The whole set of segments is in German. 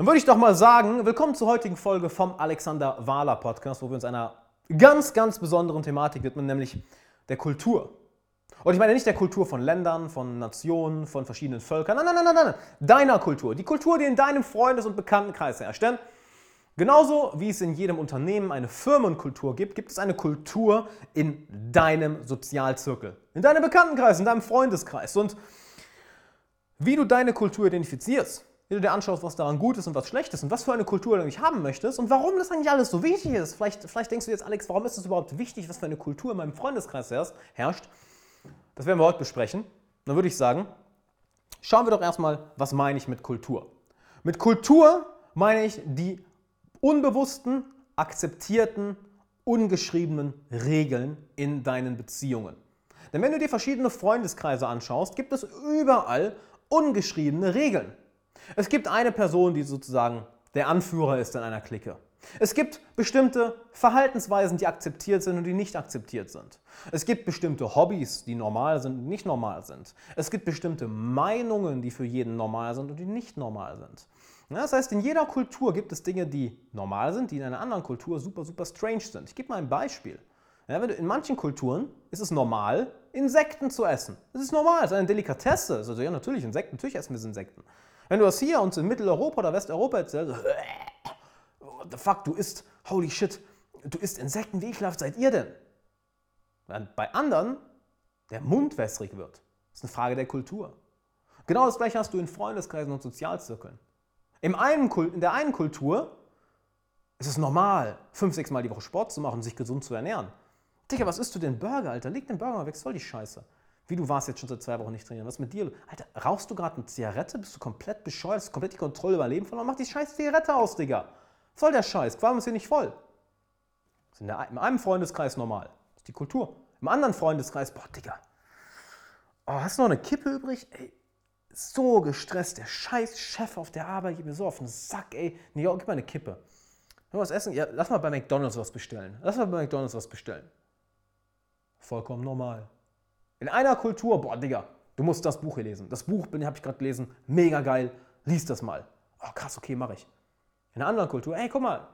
Dann würde ich doch mal sagen, willkommen zur heutigen Folge vom Alexander Wahler Podcast, wo wir uns einer ganz, ganz besonderen Thematik widmen, nämlich der Kultur. Und ich meine nicht der Kultur von Ländern, von Nationen, von verschiedenen Völkern, nein, nein, nein, nein, nein, deiner Kultur. Die Kultur, die in deinem Freundes- und Bekanntenkreis herrscht. Denn genauso wie es in jedem Unternehmen eine Firmenkultur gibt, gibt es eine Kultur in deinem Sozialzirkel, in deinem Bekanntenkreis, in deinem Freundeskreis. Und wie du deine Kultur identifizierst, wie du dir anschaust, was daran gut ist und was schlecht ist und was für eine Kultur du eigentlich haben möchtest und warum das eigentlich alles so wichtig ist. Vielleicht, vielleicht denkst du jetzt, Alex, warum ist es überhaupt wichtig, was für eine Kultur in meinem Freundeskreis herrscht? Das werden wir heute besprechen. Dann würde ich sagen, schauen wir doch erstmal, was meine ich mit Kultur. Mit Kultur meine ich die unbewussten, akzeptierten, ungeschriebenen Regeln in deinen Beziehungen. Denn wenn du dir verschiedene Freundeskreise anschaust, gibt es überall ungeschriebene Regeln. Es gibt eine Person, die sozusagen der Anführer ist in einer Clique. Es gibt bestimmte Verhaltensweisen, die akzeptiert sind und die nicht akzeptiert sind. Es gibt bestimmte Hobbys, die normal sind und nicht normal sind. Es gibt bestimmte Meinungen, die für jeden normal sind und die nicht normal sind. das heißt, in jeder Kultur gibt es Dinge, die normal sind, die in einer anderen Kultur super, super strange sind. Ich gebe mal ein Beispiel. In manchen Kulturen ist es normal, Insekten zu essen. Das ist normal, das ist eine Delikatesse. Also, ja, natürlich, Insekten, natürlich essen wir Insekten. Wenn du das hier uns in Mitteleuropa oder Westeuropa erzählst, what the fuck, du isst, holy shit, du isst Insekten, wie ekelhaft seid ihr denn? Während bei anderen der Mund wässrig wird. Das ist eine Frage der Kultur. Genau das gleiche hast du in Freundeskreisen und Sozialzirkeln. Im einen, in der einen Kultur ist es normal, fünf, sechs Mal die Woche Sport zu machen sich gesund zu ernähren. Digga, was isst du denn Burger, Alter? Leg den Burger mal weg, soll die Scheiße. Wie du warst jetzt schon seit zwei Wochen nicht trainieren. Was mit dir? Alter, rauchst du gerade eine Zigarette? Bist du komplett bescheuert? Hast du komplett die Kontrolle über Leben verloren? Mach die scheiß Zigarette aus, Digga. Was soll der Scheiß? Qualm ist hier nicht voll. Das ist in, einem Freundeskreis normal. Das ist die Kultur. Im anderen Freundeskreis, boah, Digga. Oh, hast du noch eine Kippe übrig? Ey, so gestresst. Der scheiß Chef auf der Arbeit geht mir so auf den Sack, ey. Nee, gib mal eine Kippe. Wir was essen? Ja, lass mal bei McDonalds was bestellen. Lass mal bei McDonalds was bestellen. Vollkommen normal. In einer Kultur, boah, Digga, du musst das Buch hier lesen. Das Buch habe ich gerade gelesen, mega geil, lies das mal. Oh, krass, okay, mache ich. In einer anderen Kultur, ey, guck mal,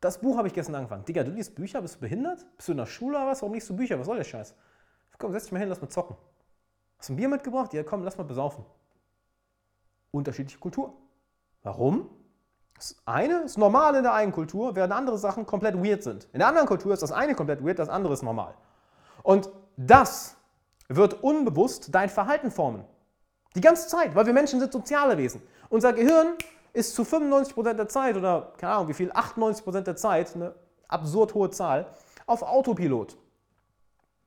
das Buch habe ich gestern angefangen. Digga, du liest Bücher, bist du behindert? Bist du in der Schule oder was? Warum liest du Bücher? Was soll der Scheiß? Komm, setz dich mal hin, lass mal zocken. Hast du ein Bier mitgebracht? Ja, komm, lass mal besaufen. Unterschiedliche Kultur. Warum? Das eine ist normal in der einen Kultur, während andere Sachen komplett weird sind. In der anderen Kultur ist das eine komplett weird, das andere ist normal. Und das wird unbewusst dein Verhalten formen. Die ganze Zeit, weil wir Menschen sind soziale Wesen. Unser Gehirn ist zu 95% der Zeit oder keine Ahnung wie viel, 98% der Zeit, eine absurd hohe Zahl, auf Autopilot.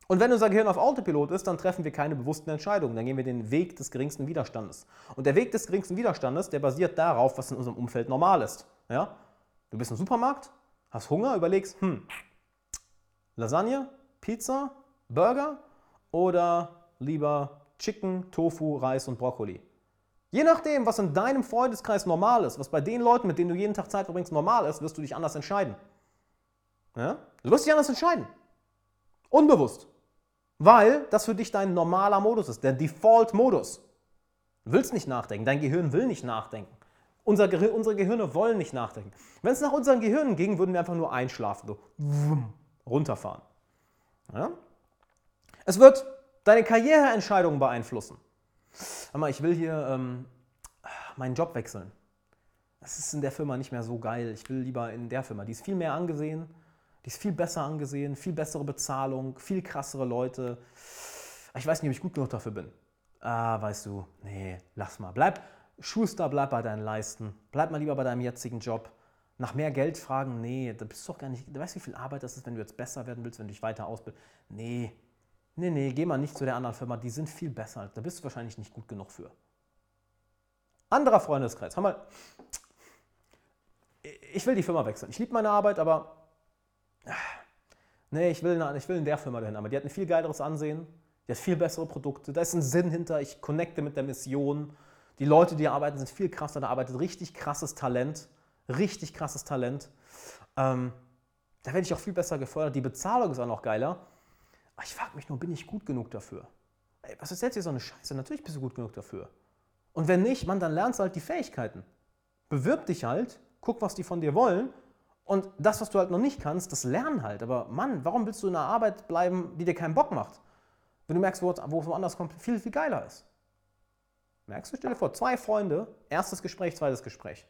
Und wenn unser Gehirn auf Autopilot ist, dann treffen wir keine bewussten Entscheidungen. Dann gehen wir den Weg des geringsten Widerstandes. Und der Weg des geringsten Widerstandes, der basiert darauf, was in unserem Umfeld normal ist. Ja? Du bist im Supermarkt, hast Hunger, überlegst, hm, Lasagne, Pizza, Burger oder lieber Chicken, Tofu, Reis und Brokkoli. Je nachdem, was in deinem Freundeskreis normal ist, was bei den Leuten, mit denen du jeden Tag Zeit verbringst, normal ist, wirst du dich anders entscheiden. Ja? Du wirst dich anders entscheiden. Unbewusst. Weil das für dich dein normaler Modus ist, der Default-Modus. Du willst nicht nachdenken, dein Gehirn will nicht nachdenken. Unser Gehir unsere Gehirne wollen nicht nachdenken. Wenn es nach unseren Gehirnen ging, würden wir einfach nur einschlafen, so runterfahren. Ja? Es wird deine Karriereentscheidungen beeinflussen. Hör mal, ich will hier ähm, meinen Job wechseln. Das ist in der Firma nicht mehr so geil. Ich will lieber in der Firma. Die ist viel mehr angesehen, die ist viel besser angesehen, viel bessere Bezahlung, viel krassere Leute. Ich weiß nicht, ob ich gut genug dafür bin. Ah, weißt du, nee, lass mal. Bleib, Schuster, bleib bei deinen Leisten. Bleib mal lieber bei deinem jetzigen Job. Nach mehr Geld fragen, nee, da bist du doch gar nicht. Du weißt, wie viel Arbeit das ist, wenn du jetzt besser werden willst, wenn du dich weiter ausbildest. Nee, nee, nee, geh mal nicht zu der anderen Firma, die sind viel besser. Da bist du wahrscheinlich nicht gut genug für. Anderer Freundeskreis. Hör mal, ich will die Firma wechseln. Ich liebe meine Arbeit, aber nee, ich will, ich will in der Firma dahin. Aber die hat ein viel geileres Ansehen, die hat viel bessere Produkte, da ist ein Sinn hinter, ich connecte mit der Mission. Die Leute, die arbeiten, sind viel krasser, da arbeitet richtig krasses Talent, richtig krasses Talent. Ähm, da werde ich auch viel besser gefördert. Die Bezahlung ist auch noch geiler. Aber ich frage mich nur, bin ich gut genug dafür? Ey, was ist jetzt hier so eine Scheiße? Natürlich bist du gut genug dafür. Und wenn nicht, man, dann lernst du halt die Fähigkeiten. bewirb dich halt, guck, was die von dir wollen und das, was du halt noch nicht kannst, das lernen halt. Aber Mann, warum willst du in einer Arbeit bleiben, die dir keinen Bock macht? Wenn du merkst, wo es woanders kommt, viel, viel geiler ist. Merkst du, stell dir vor, zwei Freunde, erstes Gespräch, zweites Gespräch.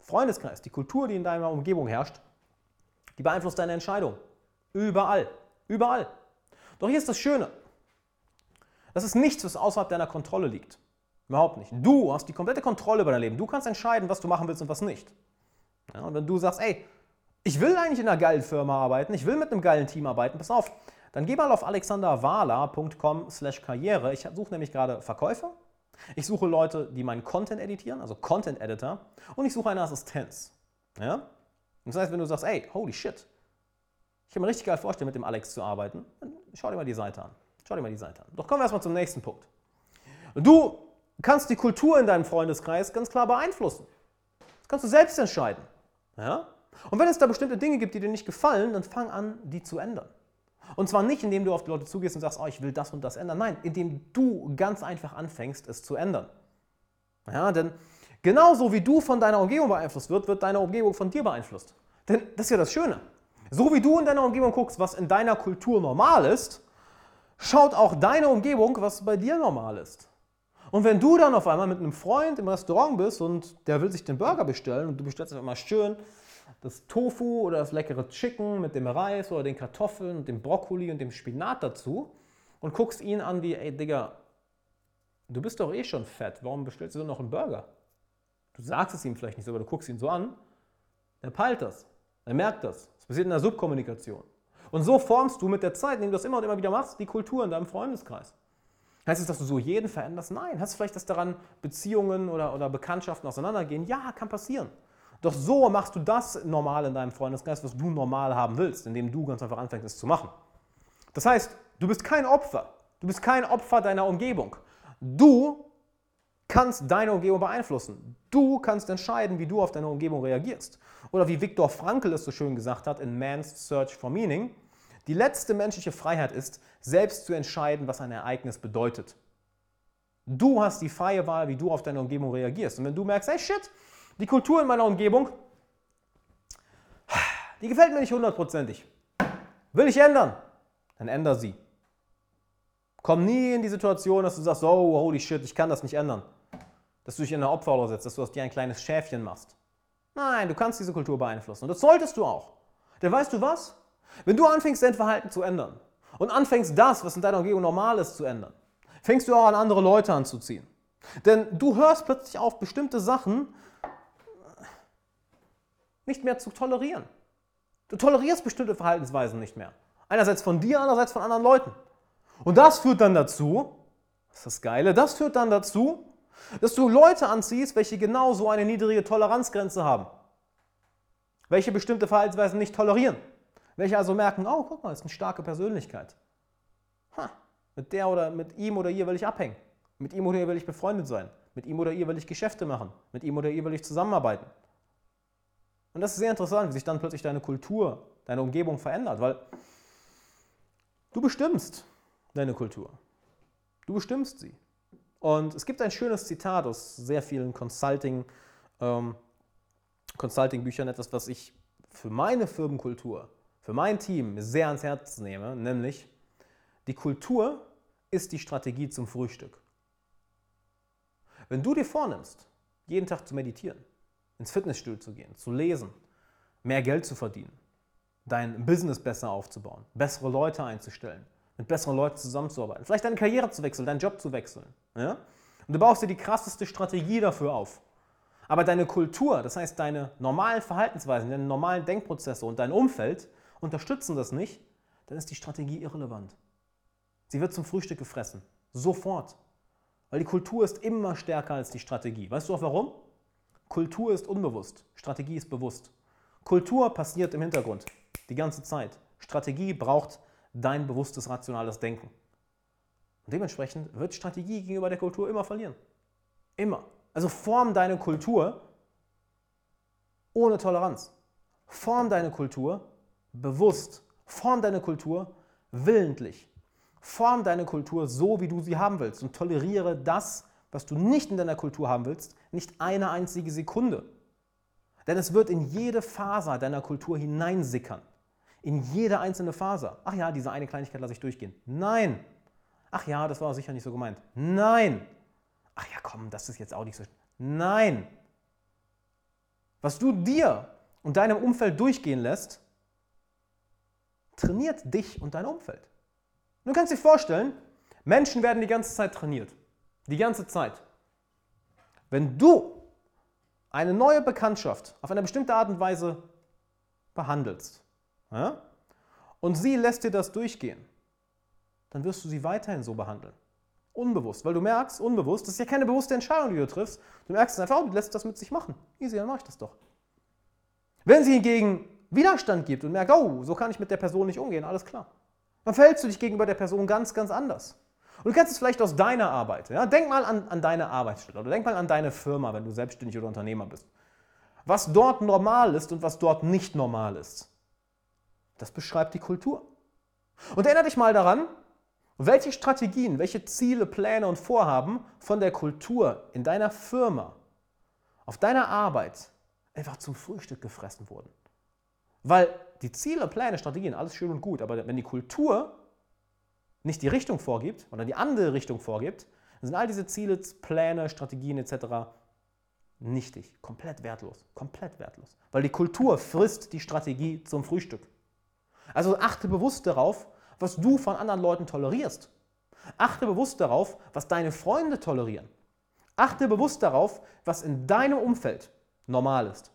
Freundeskreis, die Kultur, die in deiner Umgebung herrscht, die beeinflusst deine Entscheidung. Überall. Überall. Doch hier ist das Schöne. Das ist nichts, was außerhalb deiner Kontrolle liegt. Überhaupt nicht. Du hast die komplette Kontrolle über dein Leben. Du kannst entscheiden, was du machen willst und was nicht. Ja, und wenn du sagst, ey, ich will eigentlich in einer geilen Firma arbeiten, ich will mit einem geilen Team arbeiten, pass auf, dann geh mal auf alexanderwala.com slash karriere. Ich suche nämlich gerade Verkäufer, ich suche Leute, die meinen Content editieren, also Content Editor, und ich suche eine Assistenz. Ja? Das heißt, wenn du sagst, ey, holy shit, ich kann mir richtig geil vorstellen, mit dem Alex zu arbeiten, schau dir mal die Seite an. Schau dir mal die Seite an. Doch kommen wir erstmal zum nächsten Punkt. Du kannst die Kultur in deinem Freundeskreis ganz klar beeinflussen. Das kannst du selbst entscheiden. Ja? Und wenn es da bestimmte Dinge gibt, die dir nicht gefallen, dann fang an, die zu ändern. Und zwar nicht, indem du auf die Leute zugehst und sagst, oh, ich will das und das ändern. Nein, indem du ganz einfach anfängst, es zu ändern. Ja, denn genauso wie du von deiner Umgebung beeinflusst wird, wird deine Umgebung von dir beeinflusst. Denn das ist ja das Schöne. So wie du in deiner Umgebung guckst, was in deiner Kultur normal ist, schaut auch deine Umgebung, was bei dir normal ist. Und wenn du dann auf einmal mit einem Freund im Restaurant bist und der will sich den Burger bestellen und du bestellst einfach mal schön das Tofu oder das leckere Chicken mit dem Reis oder den Kartoffeln und dem Brokkoli und dem Spinat dazu und guckst ihn an wie, ey Digga, du bist doch eh schon fett, warum bestellst du noch einen Burger? Du sagst es ihm vielleicht nicht so, aber du guckst ihn so an, er peilt das, er merkt das. Das passiert in der Subkommunikation. Und so formst du mit der Zeit, indem du das immer und immer wieder machst, die Kultur in deinem Freundeskreis. Heißt es, dass du so jeden veränderst? Nein. Heißt es vielleicht, dass daran Beziehungen oder, oder Bekanntschaften auseinandergehen? Ja, kann passieren. Doch so machst du das normal in deinem Freundeskreis, was du normal haben willst, indem du ganz einfach anfängst, es zu machen. Das heißt, du bist kein Opfer. Du bist kein Opfer deiner Umgebung. Du kannst deine Umgebung beeinflussen. Du kannst entscheiden, wie du auf deine Umgebung reagierst. Oder wie Viktor Frankl es so schön gesagt hat in Man's Search for Meaning, die letzte menschliche Freiheit ist, selbst zu entscheiden, was ein Ereignis bedeutet. Du hast die freie Wahl, wie du auf deine Umgebung reagierst. Und wenn du merkst, hey shit, die Kultur in meiner Umgebung, die gefällt mir nicht hundertprozentig. Will ich ändern? Dann änder sie. Komm nie in die Situation, dass du sagst, oh, holy shit, ich kann das nicht ändern. Dass du dich in eine Opferrolle setzt, dass du aus dir ein kleines Schäfchen machst. Nein, du kannst diese Kultur beeinflussen. Und das solltest du auch. Denn weißt du was? Wenn du anfängst, dein Verhalten zu ändern und anfängst, das, was in deiner Umgebung normal ist, zu ändern, fängst du auch an, andere Leute anzuziehen. Denn du hörst plötzlich auf, bestimmte Sachen nicht mehr zu tolerieren. Du tolerierst bestimmte Verhaltensweisen nicht mehr. Einerseits von dir, andererseits von anderen Leuten. Und das führt dann dazu, das ist das Geile, das führt dann dazu, dass du Leute anziehst, welche genauso eine niedrige Toleranzgrenze haben. Welche bestimmte Verhaltensweisen nicht tolerieren. Welche also merken, oh, guck mal, das ist eine starke Persönlichkeit. Ha, mit der oder mit ihm oder ihr will ich abhängen. Mit ihm oder ihr will ich befreundet sein. Mit ihm oder ihr will ich Geschäfte machen. Mit ihm oder ihr will ich zusammenarbeiten. Und das ist sehr interessant, wie sich dann plötzlich deine Kultur, deine Umgebung verändert, weil du bestimmst deine Kultur. Du bestimmst sie. Und es gibt ein schönes Zitat aus sehr vielen Consulting, ähm, Consulting-Büchern, etwas, was ich für meine Firmenkultur für mein Team sehr ans Herz nehme, nämlich die Kultur ist die Strategie zum Frühstück. Wenn du dir vornimmst, jeden Tag zu meditieren, ins Fitnessstudio zu gehen, zu lesen, mehr Geld zu verdienen, dein Business besser aufzubauen, bessere Leute einzustellen, mit besseren Leuten zusammenzuarbeiten, vielleicht deine Karriere zu wechseln, deinen Job zu wechseln. Ja? Und du baust dir die krasseste Strategie dafür auf. Aber deine Kultur, das heißt deine normalen Verhaltensweisen, deine normalen Denkprozesse und dein Umfeld unterstützen das nicht, dann ist die Strategie irrelevant. Sie wird zum Frühstück gefressen. Sofort. Weil die Kultur ist immer stärker als die Strategie. Weißt du auch warum? Kultur ist unbewusst, Strategie ist bewusst. Kultur passiert im Hintergrund, die ganze Zeit. Strategie braucht dein bewusstes, rationales Denken. Und dementsprechend wird Strategie gegenüber der Kultur immer verlieren. Immer. Also form deine Kultur ohne Toleranz. Form deine Kultur bewusst. Form deine Kultur willentlich. Form deine Kultur so, wie du sie haben willst und toleriere das, was du nicht in deiner Kultur haben willst, nicht eine einzige Sekunde. Denn es wird in jede Faser deiner Kultur hineinsickern. In jede einzelne Faser. Ach ja, diese eine Kleinigkeit lasse ich durchgehen. Nein. Ach ja, das war sicher nicht so gemeint. Nein. Ach ja, komm, das ist jetzt auch nicht so. Nein. Was du dir und deinem Umfeld durchgehen lässt, trainiert dich und dein Umfeld. Du kannst dir vorstellen, Menschen werden die ganze Zeit trainiert. Die ganze Zeit. Wenn du eine neue Bekanntschaft auf eine bestimmte Art und Weise behandelst ja, und sie lässt dir das durchgehen, dann wirst du sie weiterhin so behandeln. Unbewusst, weil du merkst, unbewusst, das ist ja keine bewusste Entscheidung, die du triffst. Du merkst es einfach, oh, du lässt das mit sich machen. Easy, dann mache ich das doch. Wenn sie hingegen Widerstand gibt und merkt, oh, so kann ich mit der Person nicht umgehen, alles klar. Dann verhältst du dich gegenüber der Person ganz, ganz anders. Und du kennst es vielleicht aus deiner Arbeit. Ja? Denk mal an, an deine Arbeitsstelle oder denk mal an deine Firma, wenn du selbstständig oder Unternehmer bist. Was dort normal ist und was dort nicht normal ist. Das beschreibt die Kultur. Und erinnere dich mal daran, welche Strategien, welche Ziele, Pläne und Vorhaben von der Kultur in deiner Firma, auf deiner Arbeit einfach zum Frühstück gefressen wurden. Weil die Ziele, Pläne, Strategien, alles schön und gut, aber wenn die Kultur nicht die Richtung vorgibt oder die andere Richtung vorgibt, dann sind all diese Ziele, Pläne, Strategien etc. nichtig, komplett wertlos, komplett wertlos. Weil die Kultur frisst die Strategie zum Frühstück. Also achte bewusst darauf, was du von anderen Leuten tolerierst. Achte bewusst darauf, was deine Freunde tolerieren. Achte bewusst darauf, was in deinem Umfeld normal ist.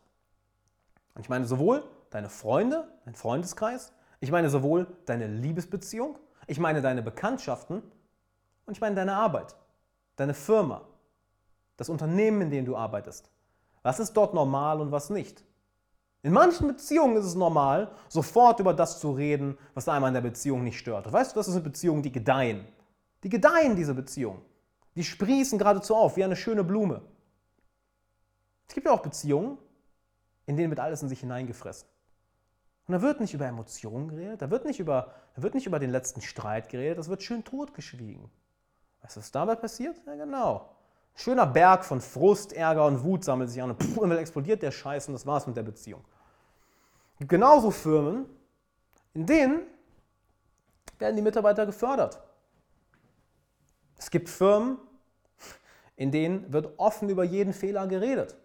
Und ich meine sowohl deine Freunde, dein Freundeskreis, ich meine sowohl deine Liebesbeziehung, ich meine deine Bekanntschaften und ich meine deine Arbeit, deine Firma, das Unternehmen, in dem du arbeitest. Was ist dort normal und was nicht? In manchen Beziehungen ist es normal, sofort über das zu reden, was einem an der Beziehung nicht stört. weißt du, das sind Beziehungen, die gedeihen. Die gedeihen, diese Beziehungen. Die sprießen geradezu auf, wie eine schöne Blume. Es gibt ja auch Beziehungen, in denen wird alles in sich hineingefressen. Und da wird nicht über Emotionen geredet, da wird nicht über, da wird nicht über den letzten Streit geredet, das wird schön totgeschwiegen. Weißt du, was dabei passiert? Ja, genau. Schöner Berg von Frust, Ärger und Wut sammelt sich an und, und dann explodiert der Scheiß und das war's mit der Beziehung. Genauso Firmen, in denen werden die Mitarbeiter gefördert. Es gibt Firmen, in denen wird offen über jeden Fehler geredet.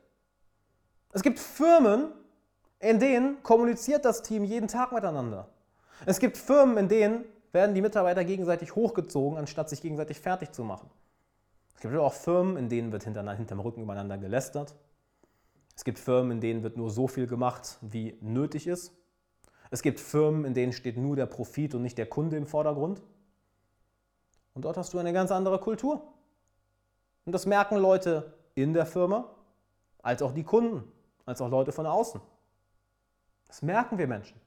Es gibt Firmen, in denen kommuniziert das Team jeden Tag miteinander. Es gibt Firmen, in denen werden die Mitarbeiter gegenseitig hochgezogen, anstatt sich gegenseitig fertig zu machen. Es gibt auch Firmen, in denen wird hinterm Rücken übereinander gelästert. Es gibt Firmen, in denen wird nur so viel gemacht, wie nötig ist. Es gibt Firmen, in denen steht nur der Profit und nicht der Kunde im Vordergrund. Und dort hast du eine ganz andere Kultur. Und das merken Leute in der Firma, als auch die Kunden, als auch Leute von außen. Das merken wir Menschen.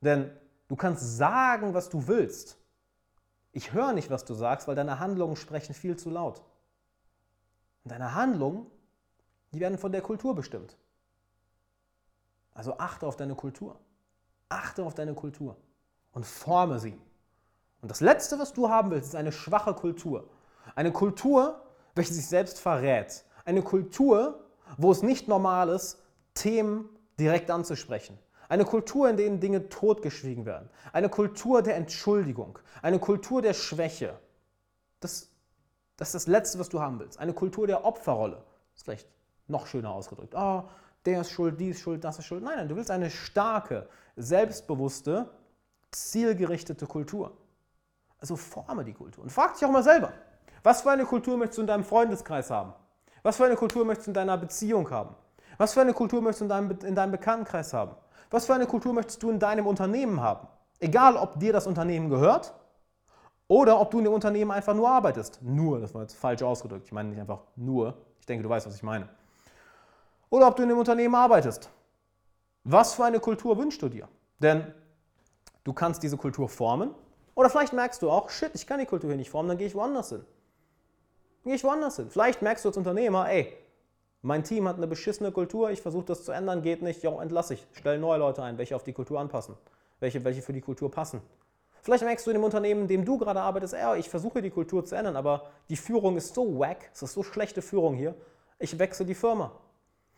Denn du kannst sagen, was du willst. Ich höre nicht, was du sagst, weil deine Handlungen sprechen viel zu laut. Und deine Handlungen, die werden von der Kultur bestimmt. Also achte auf deine Kultur. Achte auf deine Kultur und forme sie. Und das Letzte, was du haben willst, ist eine schwache Kultur. Eine Kultur, welche sich selbst verrät. Eine Kultur, wo es nicht normal ist, Themen direkt anzusprechen. Eine Kultur, in der Dinge totgeschwiegen werden. Eine Kultur der Entschuldigung. Eine Kultur der Schwäche. Das das ist das Letzte, was du haben willst. Eine Kultur der Opferrolle. Ist vielleicht noch schöner ausgedrückt. Oh, der ist schuld, die ist schuld, das ist schuld. Nein, nein, du willst eine starke, selbstbewusste, zielgerichtete Kultur. Also forme die Kultur. Und frag dich auch mal selber, was für eine Kultur möchtest du in deinem Freundeskreis haben? Was für eine Kultur möchtest du in deiner Beziehung haben? Was für eine Kultur möchtest du in deinem, in deinem Bekanntenkreis haben? Was für eine Kultur möchtest du in deinem Unternehmen haben? Egal, ob dir das Unternehmen gehört oder ob du in dem Unternehmen einfach nur arbeitest. Nur, das war jetzt falsch ausgedrückt. Ich meine nicht einfach nur. Ich denke, du weißt, was ich meine. Oder ob du in dem Unternehmen arbeitest. Was für eine Kultur wünschst du dir? Denn du kannst diese Kultur formen. Oder vielleicht merkst du auch, shit, ich kann die Kultur hier nicht formen, dann gehe ich woanders hin. Dann gehe ich woanders hin. Vielleicht merkst du als Unternehmer, ey, mein Team hat eine beschissene Kultur, ich versuche das zu ändern, geht nicht, ja, entlasse ich. Stell neue Leute ein, welche auf die Kultur anpassen. Welche, welche für die Kultur passen. Vielleicht merkst du in dem Unternehmen, in dem du gerade arbeitest, ey, ich versuche die Kultur zu ändern, aber die Führung ist so wack, es ist so schlechte Führung hier, ich wechsle die Firma.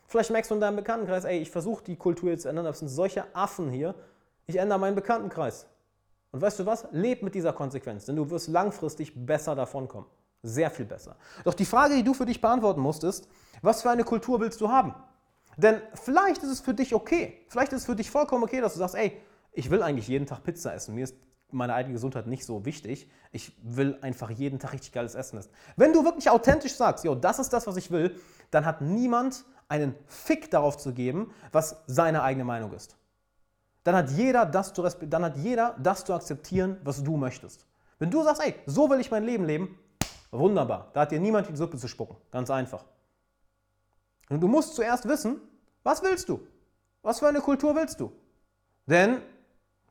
Vielleicht merkst du in deinem Bekanntenkreis, ey, ich versuche die Kultur zu ändern, aber es sind solche Affen hier, ich ändere meinen Bekanntenkreis. Und weißt du was? Leb mit dieser Konsequenz, denn du wirst langfristig besser davonkommen. Sehr viel besser. Doch die Frage, die du für dich beantworten musst, ist, was für eine Kultur willst du haben? Denn vielleicht ist es für dich okay, vielleicht ist es für dich vollkommen okay, dass du sagst, ey, ich will eigentlich jeden Tag Pizza essen. Mir ist meine eigene Gesundheit nicht so wichtig. Ich will einfach jeden Tag richtig geiles Essen essen. Wenn du wirklich authentisch sagst, jo, das ist das, was ich will, dann hat niemand einen Fick darauf zu geben, was seine eigene Meinung ist. Dann hat jeder das zu, dann hat jeder das zu akzeptieren, was du möchtest. Wenn du sagst, ey, so will ich mein Leben leben, wunderbar. Da hat dir niemand die Suppe zu spucken. Ganz einfach. Und du musst zuerst wissen, was willst du? Was für eine Kultur willst du? Denn,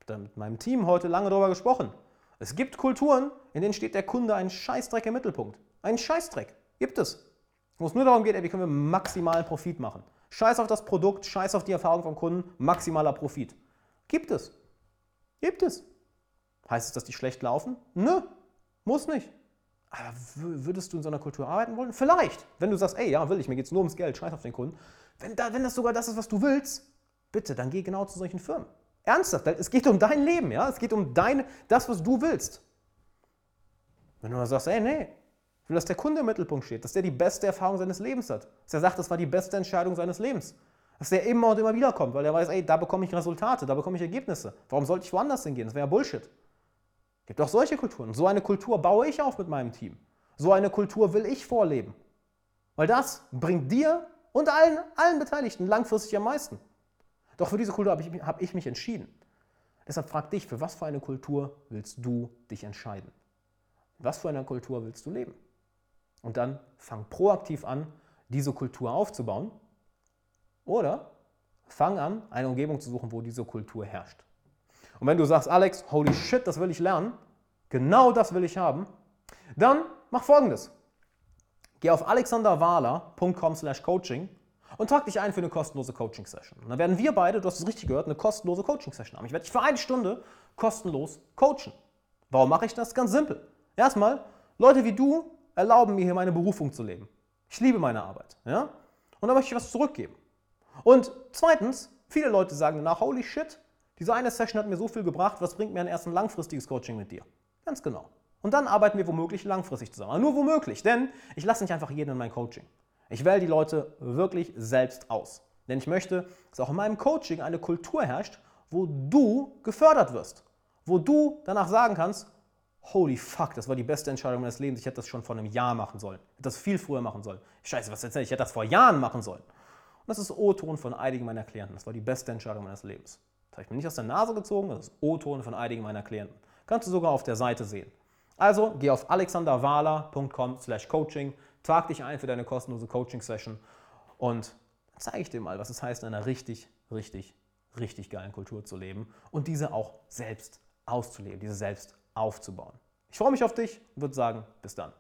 da mit meinem Team heute lange darüber gesprochen, es gibt Kulturen, in denen steht der Kunde ein Scheißdreck im Mittelpunkt. Ein Scheißdreck. Gibt es. Wo es nur darum geht, ey, wie können wir maximalen Profit machen. Scheiß auf das Produkt, scheiß auf die Erfahrung vom Kunden, maximaler Profit. Gibt es. Gibt es. Heißt es, dass die schlecht laufen? Nö, muss nicht. Aber würdest du in so einer Kultur arbeiten wollen? Vielleicht. Wenn du sagst, ey, ja, will ich, mir geht es nur ums Geld, scheiß auf den Kunden. Wenn, da, wenn das sogar das ist, was du willst, bitte, dann geh genau zu solchen Firmen. Ernsthaft, es geht um dein Leben, ja? Es geht um dein, das, was du willst. Wenn du dann sagst, ey, nee, ich will, dass der Kunde im Mittelpunkt steht, dass der die beste Erfahrung seines Lebens hat, dass er sagt, das war die beste Entscheidung seines Lebens, dass der immer und immer wieder kommt, weil er weiß, ey, da bekomme ich Resultate, da bekomme ich Ergebnisse. Warum sollte ich woanders hingehen? Das wäre ja Bullshit. Es gibt auch solche Kulturen. So eine Kultur baue ich auf mit meinem Team. So eine Kultur will ich vorleben. Weil das bringt dir und allen, allen Beteiligten langfristig am meisten. Doch für diese Kultur habe ich, hab ich mich entschieden. Deshalb frag dich, für was für eine Kultur willst du dich entscheiden? Was für eine Kultur willst du leben? Und dann fang proaktiv an, diese Kultur aufzubauen. Oder fang an, eine Umgebung zu suchen, wo diese Kultur herrscht. Und wenn du sagst, Alex, holy shit, das will ich lernen, genau das will ich haben, dann mach folgendes. Geh auf alexanderwahler.com slash coaching und trag dich ein für eine kostenlose Coaching-Session. Dann werden wir beide, du hast es richtig gehört, eine kostenlose Coaching-Session haben. Ich werde dich für eine Stunde kostenlos coachen. Warum mache ich das? Ganz simpel. Erstmal, Leute wie du erlauben mir hier meine Berufung zu leben. Ich liebe meine Arbeit. Ja? Und da möchte ich was zurückgeben. Und zweitens, viele Leute sagen danach, holy shit, diese eine Session hat mir so viel gebracht, was bringt mir ein erst ein langfristiges Coaching mit dir? Ganz genau. Und dann arbeiten wir womöglich langfristig zusammen. Aber nur womöglich, denn ich lasse nicht einfach jeden in mein Coaching. Ich wähle die Leute wirklich selbst aus. Denn ich möchte, dass auch in meinem Coaching eine Kultur herrscht, wo du gefördert wirst. Wo du danach sagen kannst, holy fuck, das war die beste Entscheidung meines Lebens. Ich hätte das schon vor einem Jahr machen sollen. Ich hätte das viel früher machen sollen. Scheiße, was erzähl ich? Ich hätte das vor Jahren machen sollen. Und das ist O-Ton von einigen meiner Klienten. Das war die beste Entscheidung meines Lebens. Das habe ich mir nicht aus der Nase gezogen, das ist O-Ton von einigen meiner Klienten. Kannst du sogar auf der Seite sehen. Also geh auf alexanderwahler.com slash coaching, trag dich ein für deine kostenlose Coaching-Session und zeige ich dir mal, was es heißt, in einer richtig, richtig, richtig geilen Kultur zu leben und diese auch selbst auszuleben, diese selbst aufzubauen. Ich freue mich auf dich und würde sagen, bis dann.